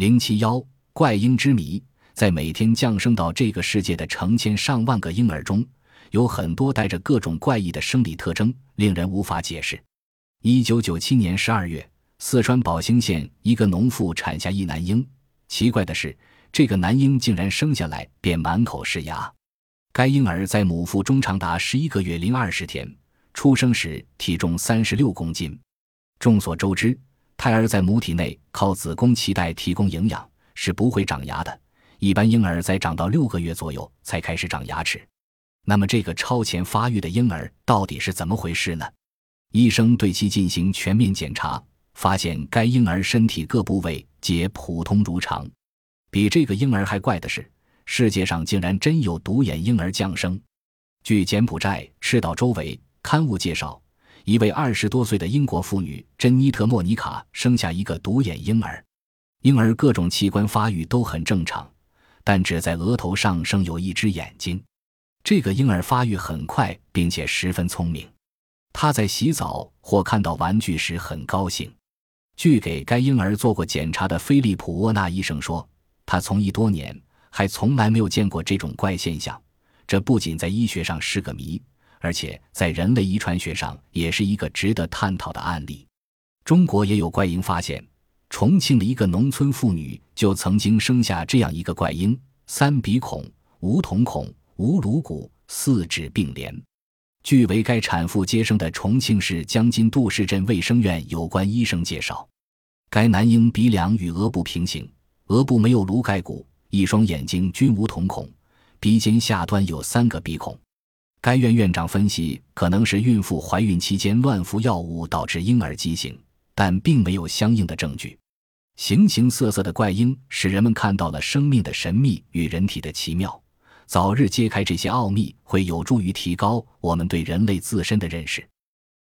零七幺怪婴之谜，在每天降生到这个世界的成千上万个婴儿中，有很多带着各种怪异的生理特征，令人无法解释。一九九七年十二月，四川宝兴县一个农妇产下一男婴。奇怪的是，这个男婴竟然生下来便满口是牙。该婴儿在母腹中长达十一个月零二十天，出生时体重三十六公斤。众所周知。胎儿在母体内靠子宫脐带提供营养，是不会长牙的。一般婴儿在长到六个月左右才开始长牙齿。那么，这个超前发育的婴儿到底是怎么回事呢？医生对其进行全面检查，发现该婴儿身体各部位皆普通如常。比这个婴儿还怪的是，世界上竟然真有独眼婴儿降生。据柬埔寨《赤道周围》刊物介绍。一位二十多岁的英国妇女珍妮特·莫妮卡生下一个独眼婴儿，婴儿各种器官发育都很正常，但只在额头上生有一只眼睛。这个婴儿发育很快，并且十分聪明。他在洗澡或看到玩具时很高兴。据给该婴儿做过检查的菲利普·沃纳医生说，他从医多年还从来没有见过这种怪现象。这不仅在医学上是个谜。而且在人类遗传学上也是一个值得探讨的案例。中国也有怪婴发现，重庆的一个农村妇女就曾经生下这样一个怪婴：三鼻孔、无瞳孔、无颅骨，四指并联。据为该产妇接生的重庆市江津杜市镇卫生院有关医生介绍，该男婴鼻梁与额部平行，额部没有颅盖骨，一双眼睛均无瞳孔，鼻尖下端有三个鼻孔。该院院长分析，可能是孕妇怀孕期间乱服药物导致婴儿畸形，但并没有相应的证据。形形色色的怪婴使人们看到了生命的神秘与人体的奇妙。早日揭开这些奥秘，会有助于提高我们对人类自身的认识。